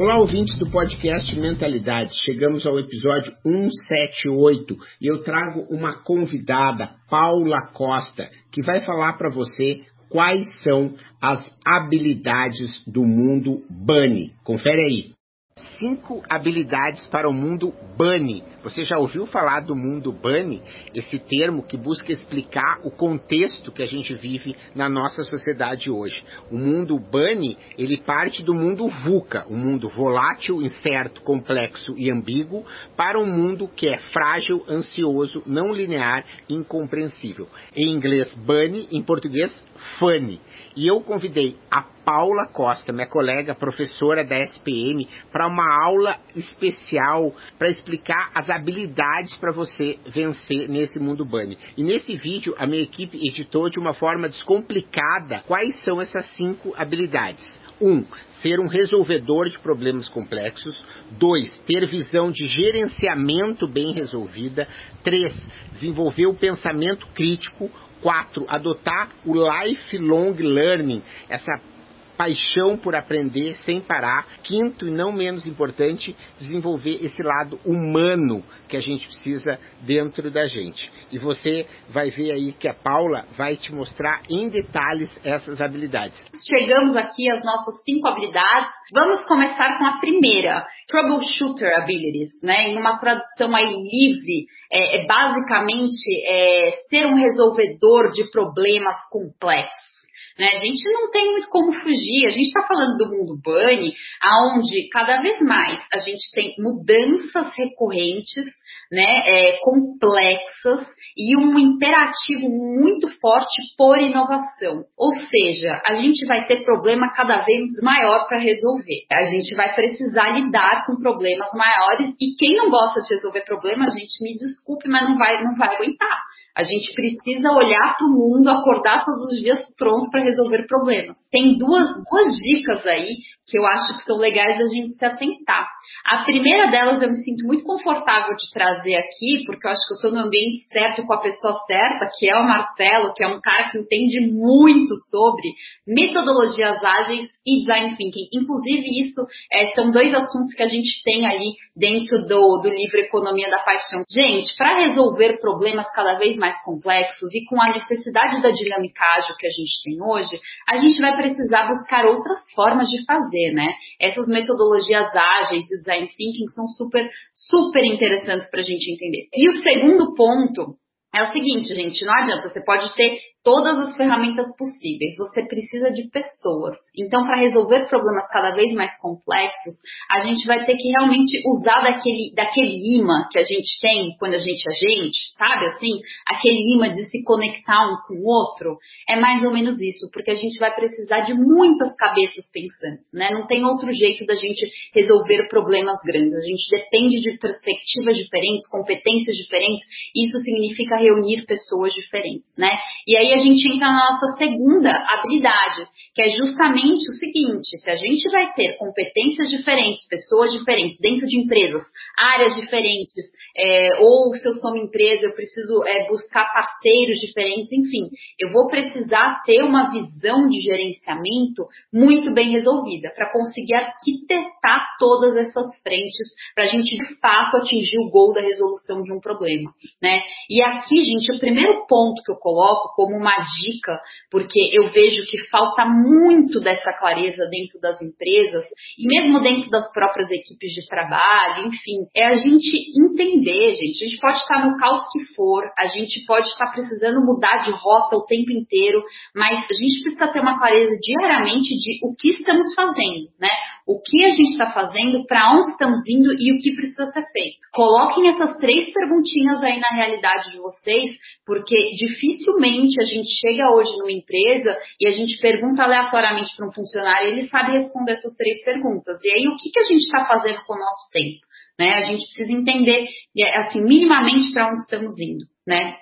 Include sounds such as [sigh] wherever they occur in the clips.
Olá, ouvintes do podcast Mentalidade. Chegamos ao episódio 178 e eu trago uma convidada, Paula Costa, que vai falar para você quais são as habilidades do mundo Bunny. Confere aí. Cinco habilidades para o mundo Bunny. Você já ouviu falar do mundo Bunny? Esse termo que busca explicar o contexto que a gente vive na nossa sociedade hoje. O mundo Bunny, ele parte do mundo VUCA, um mundo volátil, incerto, complexo e ambíguo, para um mundo que é frágil, ansioso, não linear e incompreensível. Em inglês, Bunny, em português, Funny. E eu convidei a Paula Costa, minha colega professora da SPM, para uma aula especial para explicar as habilidades para você vencer nesse mundo bunny. E nesse vídeo a minha equipe editou de uma forma descomplicada quais são essas cinco habilidades. 1. Um, ser um resolvedor de problemas complexos. 2. Ter visão de gerenciamento bem resolvida. 3. Desenvolver o pensamento crítico. 4. Adotar o lifelong learning, essa paixão por aprender sem parar. Quinto e não menos importante, desenvolver esse lado humano que a gente precisa dentro da gente. E você vai ver aí que a Paula vai te mostrar em detalhes essas habilidades. Chegamos aqui às nossas cinco habilidades. Vamos começar com a primeira, troubleshooter abilities, né? Em uma tradução aí livre, é, é basicamente é, ser um resolvedor de problemas complexos. Né? A gente não tem muito como fugir. A gente está falando do mundo bunny, aonde cada vez mais a gente tem mudanças recorrentes, né, é, complexas e um imperativo muito forte por inovação. Ou seja, a gente vai ter problema cada vez maior para resolver. A gente vai precisar lidar com problemas maiores e quem não gosta de resolver problemas, gente, me desculpe, mas não vai, não vai aguentar. A gente precisa olhar para o mundo, acordar todos os dias pronto para resolver problemas. Tem duas, duas dicas aí que eu acho que são legais a gente se atentar. A primeira delas eu me sinto muito confortável de trazer aqui, porque eu acho que eu estou no ambiente certo com a pessoa certa, que é o Marcelo, que é um cara que entende muito sobre metodologias ágeis e design thinking. Inclusive, isso é, são dois assuntos que a gente tem ali dentro do, do livro Economia da Paixão. Gente, para resolver problemas cada vez mais complexos e com a necessidade da dinâmica ágil que a gente tem hoje, a gente vai precisar buscar outras formas de fazer, né? Essas metodologias ágeis de design thinking são super, super interessantes para a gente entender. E o segundo ponto é o seguinte, gente, não adianta, você pode ter todas as ferramentas possíveis, você precisa de pessoas. Então, para resolver problemas cada vez mais complexos, a gente vai ter que realmente usar daquele, daquele imã que a gente tem quando a gente é gente, sabe assim? Aquele imã de se conectar um com o outro. É mais ou menos isso, porque a gente vai precisar de muitas cabeças pensantes, né? Não tem outro jeito da gente resolver problemas grandes. A gente depende de perspectivas diferentes, competências diferentes, isso significa reunir pessoas diferentes, né? E aí a gente entra na nossa segunda habilidade, que é justamente o seguinte: se a gente vai ter competências diferentes, pessoas diferentes dentro de empresas, áreas diferentes, é, ou se eu sou uma empresa, eu preciso é, buscar parceiros diferentes, enfim, eu vou precisar ter uma visão de gerenciamento muito bem resolvida para conseguir arquitetar todas essas frentes para a gente de fato atingir o gol da resolução de um problema, né? E aqui, gente, o primeiro ponto que eu coloco como uma dica, porque eu vejo que falta muito dessa clareza dentro das empresas e mesmo dentro das próprias equipes de trabalho, enfim, é a gente entender, gente. A gente pode estar no caos que for, a gente pode estar precisando mudar de rota o tempo inteiro, mas a gente precisa ter uma clareza diariamente de o que estamos fazendo, né? O que a gente está fazendo, para onde estamos indo e o que precisa ser feito. Coloquem essas três perguntinhas aí na realidade de vocês, porque dificilmente a gente chega hoje numa empresa e a gente pergunta aleatoriamente para um funcionário, ele sabe responder essas três perguntas. E aí, o que, que a gente está fazendo com o nosso tempo? Né? A gente precisa entender, assim, minimamente para onde estamos indo, né?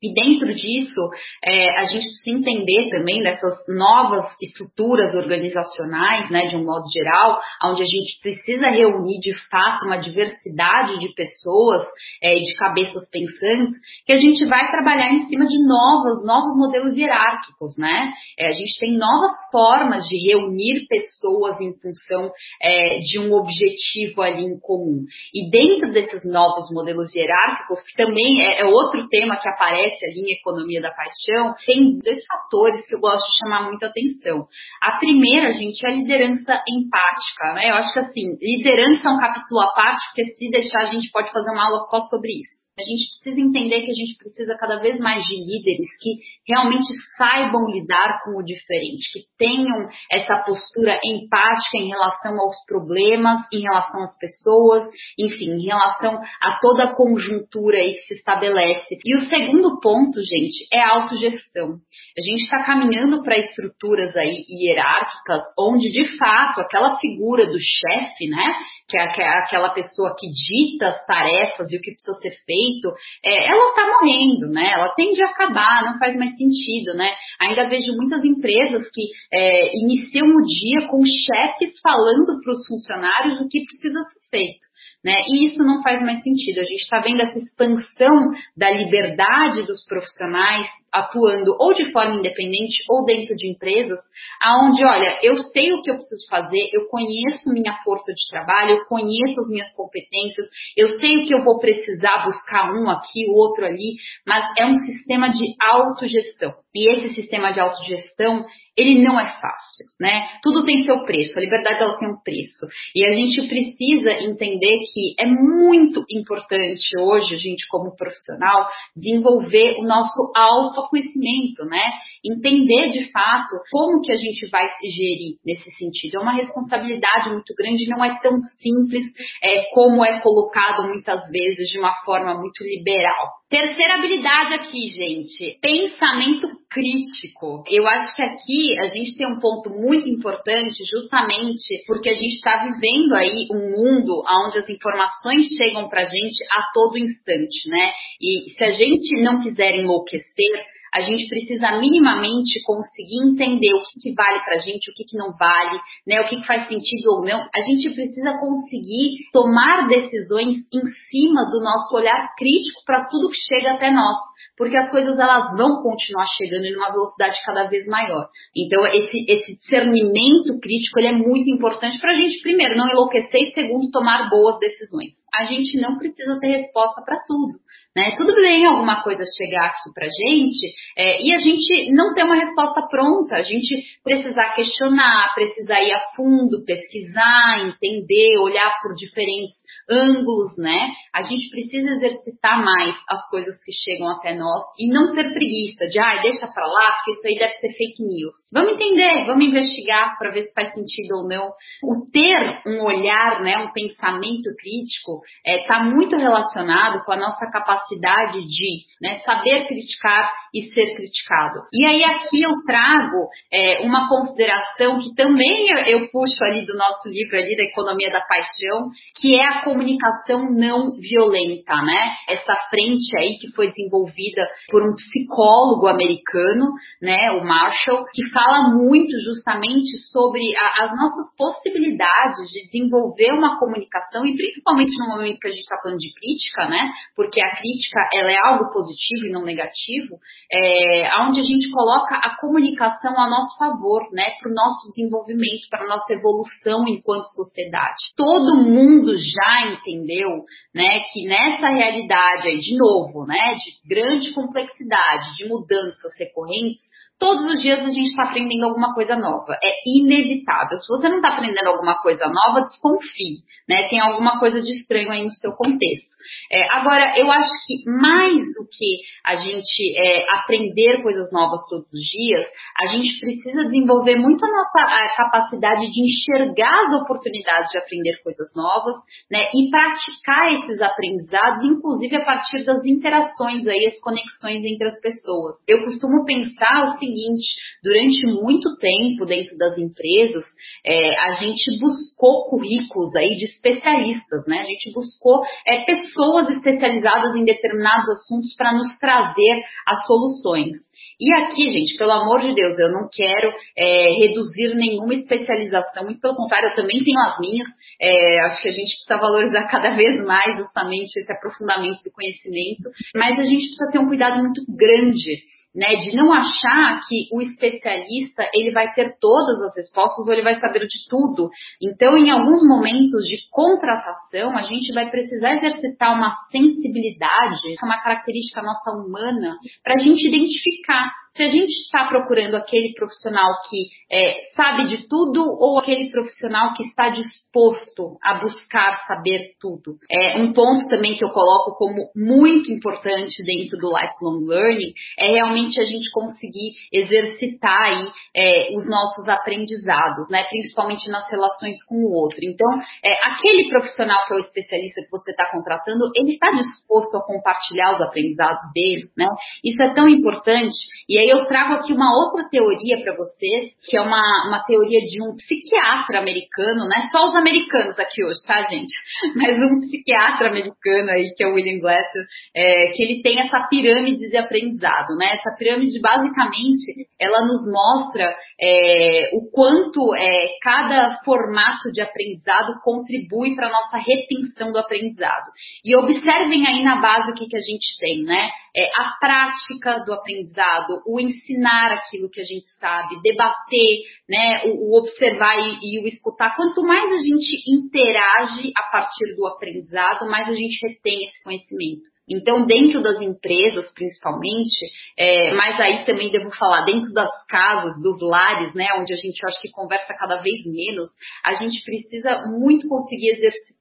E dentro disso, é, a gente precisa entender também dessas novas estruturas organizacionais, né, de um modo geral, onde a gente precisa reunir de fato uma diversidade de pessoas, é, de cabeças pensantes, que a gente vai trabalhar em cima de novos, novos modelos hierárquicos, né? É, a gente tem novas formas de reunir pessoas em função é, de um objetivo ali em comum. E dentro desses novos modelos hierárquicos, que também é, é outro tema que aparece aparece ali em Economia da Paixão, tem dois fatores que eu gosto de chamar muita atenção. A primeira, gente, é a liderança empática, né? Eu acho que assim, liderança é um capítulo à parte, porque se deixar a gente pode fazer uma aula só sobre isso. A gente precisa entender que a gente precisa cada vez mais de líderes que realmente saibam lidar com o diferente, que tenham essa postura empática em relação aos problemas, em relação às pessoas, enfim, em relação a toda a conjuntura aí que se estabelece. E o segundo ponto, gente, é a autogestão. A gente está caminhando para estruturas aí hierárquicas, onde de fato aquela figura do chefe, né, que é aquela pessoa que dita as tarefas e o que precisa ser feito, é, ela está morrendo, né? Ela tende a acabar, não faz mais sentido, né? Ainda vejo muitas empresas que é, iniciam o dia com chefes falando para os funcionários o que precisa ser feito. Né? E isso não faz mais sentido. A gente está vendo essa expansão da liberdade dos profissionais atuando ou de forma independente ou dentro de empresas, aonde, olha, eu sei o que eu preciso fazer, eu conheço minha força de trabalho, eu conheço as minhas competências, eu sei o que eu vou precisar buscar um aqui, o outro ali, mas é um sistema de autogestão. E esse sistema de autogestão, ele não é fácil, né? Tudo tem seu preço, a liberdade ela tem um preço. E a gente precisa entender que é muito importante hoje, a gente como profissional, desenvolver o nosso auto autoconhecimento, né? Entender de fato como que a gente vai se gerir nesse sentido. É uma responsabilidade muito grande, não é tão simples é, como é colocado muitas vezes de uma forma muito liberal. Terceira habilidade aqui, gente, pensamento crítico. Eu acho que aqui a gente tem um ponto muito importante, justamente porque a gente está vivendo aí um mundo onde as informações chegam para a gente a todo instante, né? E se a gente não quiser enlouquecer, a gente precisa minimamente conseguir entender o que, que vale para a gente, o que, que não vale, né, o que, que faz sentido ou não. A gente precisa conseguir tomar decisões em cima do nosso olhar crítico para tudo que chega até nós porque as coisas elas vão continuar chegando em uma velocidade cada vez maior. Então esse, esse discernimento crítico ele é muito importante para a gente primeiro não enlouquecer e segundo tomar boas decisões. A gente não precisa ter resposta para tudo. Né? Tudo bem alguma coisa chegar aqui para gente é, e a gente não ter uma resposta pronta, a gente precisar questionar, precisar ir a fundo, pesquisar, entender, olhar por diferentes ângulos, né? A gente precisa exercitar mais as coisas que chegam até nós e não ter preguiça de, ah, deixa pra lá, porque isso aí deve ser fake news. Vamos entender, vamos investigar para ver se faz sentido ou não. O ter um olhar, né, um pensamento crítico, está é, muito relacionado com a nossa capacidade de né, saber criticar e ser criticado. E aí aqui eu trago é, uma consideração que também eu, eu puxo ali do nosso livro ali da Economia da Paixão, que é a comunicação não violenta, né? Essa frente aí que foi desenvolvida por um psicólogo americano, né, o Marshall, que fala muito justamente sobre a, as nossas possibilidades de desenvolver uma comunicação e principalmente no momento que a gente está falando de crítica, né? Porque a crítica ela é algo positivo e não negativo, é, onde a gente coloca a comunicação a nosso favor, né? Para o nosso desenvolvimento, para a nossa evolução enquanto sociedade. Todo mundo já entendeu, né, que nessa realidade aí, de novo, né, de grande complexidade, de mudanças recorrentes, todos os dias a gente está aprendendo alguma coisa nova. É inevitável. Se você não está aprendendo alguma coisa nova, desconfie. Né? Tem alguma coisa de estranho aí no seu contexto. É, agora, eu acho que mais do que a gente é, aprender coisas novas todos os dias, a gente precisa desenvolver muito a nossa a capacidade de enxergar as oportunidades de aprender coisas novas, né, e praticar esses aprendizados, inclusive a partir das interações aí, as conexões entre as pessoas. Eu costumo pensar o seguinte: durante muito tempo dentro das empresas, é, a gente buscou currículos aí de especialistas, né? A gente buscou é, pessoas especializadas em determinados assuntos para nos trazer as soluções. E aqui, gente, pelo amor de Deus, eu não quero é, reduzir nenhuma especialização, muito pelo contrário, eu também tenho as minhas. É, acho que a gente precisa valorizar [laughs] cada vez mais justamente esse aprofundamento do conhecimento, mas a gente precisa ter um cuidado muito grande né, de não achar que o especialista ele vai ter todas as respostas ou ele vai saber de tudo. Então, em alguns momentos de contratação, a gente vai precisar exercitar uma sensibilidade, é uma característica nossa humana, para a gente identificar path se a gente está procurando aquele profissional que é, sabe de tudo ou aquele profissional que está disposto a buscar saber tudo. É um ponto também que eu coloco como muito importante dentro do lifelong learning é realmente a gente conseguir exercitar aí é, os nossos aprendizados, né? Principalmente nas relações com o outro. Então, é, aquele profissional que é o especialista que você está contratando, ele está disposto a compartilhar os aprendizados dele, né? Isso é tão importante. E aí eu trago aqui uma outra teoria para vocês, que é uma, uma teoria de um psiquiatra americano, não é só os americanos aqui hoje, tá, gente? [laughs] Mas um psiquiatra americano aí, que é o William Glasser, é, que ele tem essa pirâmide de aprendizado, né? Essa pirâmide, basicamente, ela nos mostra é, o quanto é, cada formato de aprendizado contribui para a nossa retenção do aprendizado. E observem aí na base o que, que a gente tem, né? É, a prática do aprendizado, o ensinar aquilo que a gente sabe, debater, né, o, o observar e, e, o escutar. Quanto mais a gente interage a partir do aprendizado, mais a gente retém esse conhecimento. Então, dentro das empresas, principalmente, é, mas aí também devo falar, dentro das casas, dos lares, né, onde a gente acho que conversa cada vez menos, a gente precisa muito conseguir exercitar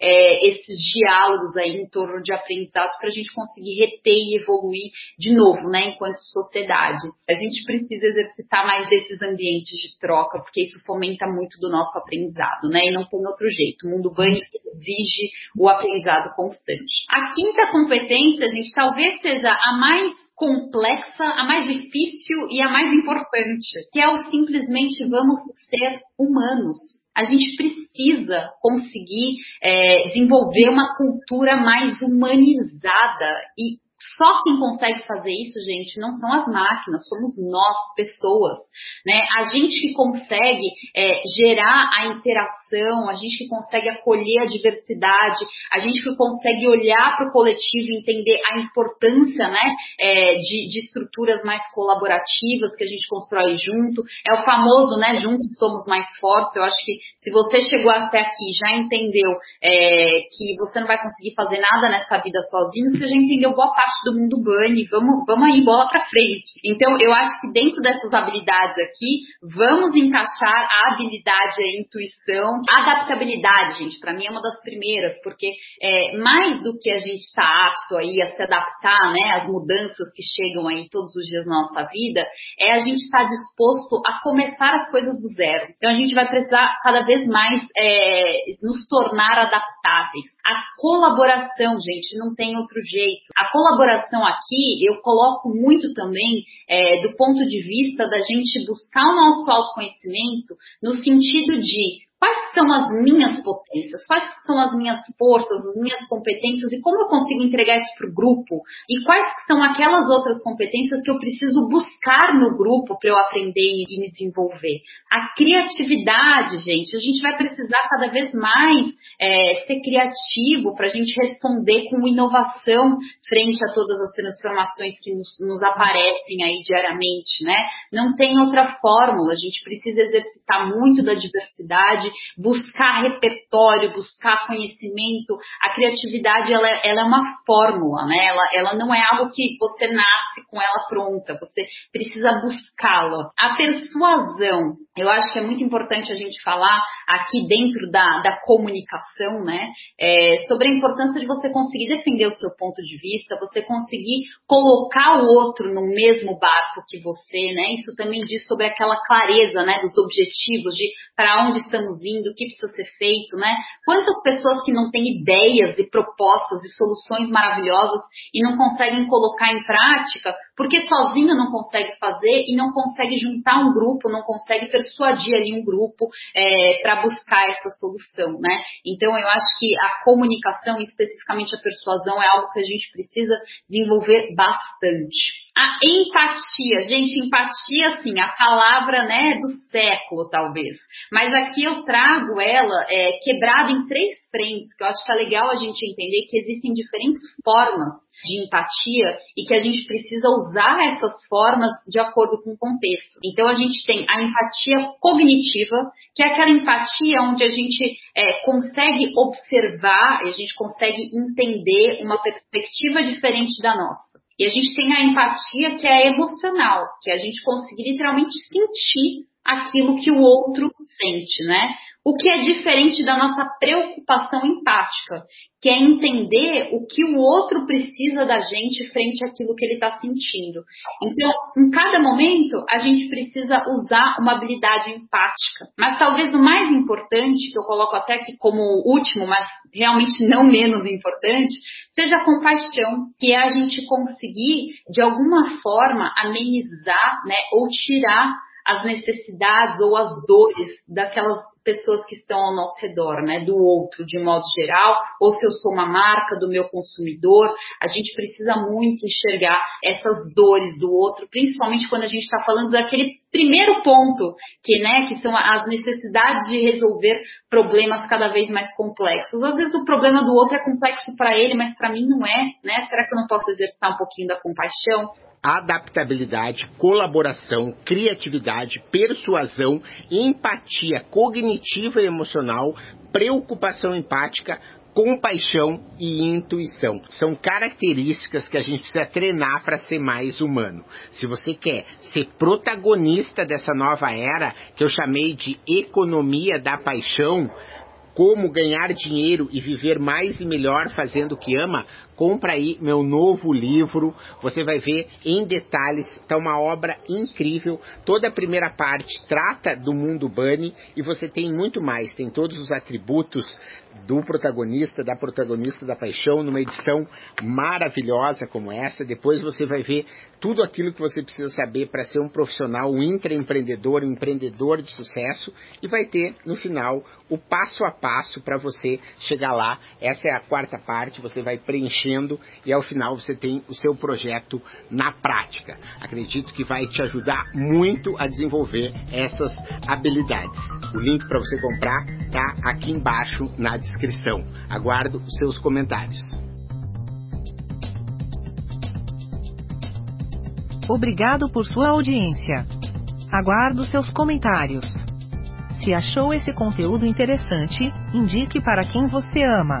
é, esses diálogos aí em torno de aprendizados para a gente conseguir reter e evoluir de novo, né, enquanto sociedade. A gente precisa exercitar mais esses ambientes de troca, porque isso fomenta muito do nosso aprendizado, né, e não tem outro jeito. O mundo banho exige o aprendizado constante. A quinta competência, gente, talvez seja a mais complexa, a mais difícil e a mais importante, que é o simplesmente vamos ser humanos. A gente precisa conseguir é, desenvolver uma cultura mais humanizada e só quem consegue fazer isso, gente, não são as máquinas, somos nós, pessoas, né? A gente que consegue é, gerar a interação, a gente que consegue acolher a diversidade, a gente que consegue olhar para o coletivo e entender a importância, né, é, de, de, estruturas mais colaborativas que a gente constrói junto. É o famoso, né, juntos somos mais fortes. Eu acho que se você chegou até aqui já entendeu é, que você não vai conseguir fazer nada nessa vida sozinho, você já entendeu boa parte do mundo bunny, vamos, vamos aí, bola pra frente. Então, eu acho que dentro dessas habilidades aqui, vamos encaixar a habilidade, a intuição, a adaptabilidade, gente, para mim é uma das primeiras, porque é, mais do que a gente está apto aí a se adaptar, né, às mudanças que chegam aí todos os dias na nossa vida, é a gente estar tá disposto a começar as coisas do zero. Então, a gente vai precisar cada vez vez mais é, nos tornar adaptáveis. A colaboração, gente, não tem outro jeito. A colaboração aqui eu coloco muito também é, do ponto de vista da gente buscar o nosso autoconhecimento no sentido de quais são as minhas potências, quais são as minhas forças, as minhas competências e como eu consigo entregar isso para o grupo e quais são aquelas outras competências que eu preciso buscar no grupo para eu aprender e me desenvolver. A criatividade, gente, a gente vai precisar cada vez mais é, ser criativo criativo para a gente responder com inovação frente a todas as transformações que nos, nos aparecem aí diariamente, né? Não tem outra fórmula, a gente precisa exercitar muito da diversidade, buscar repertório, buscar conhecimento. A criatividade, ela, ela é uma fórmula, né? Ela, ela não é algo que você nasce com ela pronta, você precisa buscá-la. A persuasão, eu acho que é muito importante a gente falar aqui dentro da, da comunicação, né? É, sobre a importância de você conseguir defender o seu ponto de vista, você conseguir colocar o outro no mesmo barco que você, né? Isso também diz sobre aquela clareza, né? Dos objetivos, de para onde estamos indo, o que precisa ser feito, né? Quantas pessoas que não têm ideias e propostas e soluções maravilhosas e não conseguem colocar em prática porque sozinho não consegue fazer e não consegue juntar um grupo, não consegue persuadir ali um grupo é, para buscar essa solução, né? Então eu acho que a comunicação, especificamente a persuasão, é algo que a gente precisa desenvolver bastante. A empatia, gente, empatia, assim, a palavra, né, do século, talvez. Mas aqui eu trago ela é, quebrada em três frentes, que eu acho que é legal a gente entender que existem diferentes formas de empatia e que a gente precisa usar essas formas de acordo com o contexto. Então a gente tem a empatia cognitiva, que é aquela empatia onde a gente é, consegue observar, a gente consegue entender uma perspectiva diferente da nossa. E a gente tem a empatia que é emocional, que é a gente conseguir literalmente sentir aquilo que o outro sente, né? O que é diferente da nossa preocupação empática, que é entender o que o outro precisa da gente frente àquilo que ele está sentindo. Então, em cada momento, a gente precisa usar uma habilidade empática. Mas talvez o mais importante, que eu coloco até aqui como último, mas realmente não menos importante, seja a compaixão, que é a gente conseguir, de alguma forma, amenizar, né, ou tirar as necessidades ou as dores daquelas pessoas que estão ao nosso redor, né, do outro de modo geral, ou se eu sou uma marca do meu consumidor, a gente precisa muito enxergar essas dores do outro, principalmente quando a gente está falando daquele primeiro ponto, que, né, que são as necessidades de resolver problemas cada vez mais complexos. Às vezes o problema do outro é complexo para ele, mas para mim não é, né? Será que eu não posso exercitar um pouquinho da compaixão? Adaptabilidade, colaboração, criatividade, persuasão, empatia cognitiva e emocional, preocupação empática, compaixão e intuição. São características que a gente precisa treinar para ser mais humano. Se você quer ser protagonista dessa nova era, que eu chamei de economia da paixão, como ganhar dinheiro e viver mais e melhor fazendo o que ama, compra aí meu novo livro. Você vai ver em detalhes, está uma obra incrível. Toda a primeira parte trata do mundo Bunny e você tem muito mais. Tem todos os atributos do protagonista, da protagonista da paixão, numa edição maravilhosa como essa. Depois você vai ver tudo aquilo que você precisa saber para ser um profissional, um intraempreendedor, um empreendedor de sucesso e vai ter no final o passo a passo para você chegar lá. Essa é a quarta parte, você vai preenchendo e ao final você tem o seu projeto na prática. Acredito que vai te ajudar muito a desenvolver essas habilidades. O link para você comprar tá aqui embaixo na descrição. Aguardo os seus comentários. Obrigado por sua audiência. Aguardo seus comentários. Se achou esse conteúdo interessante, indique para quem você ama.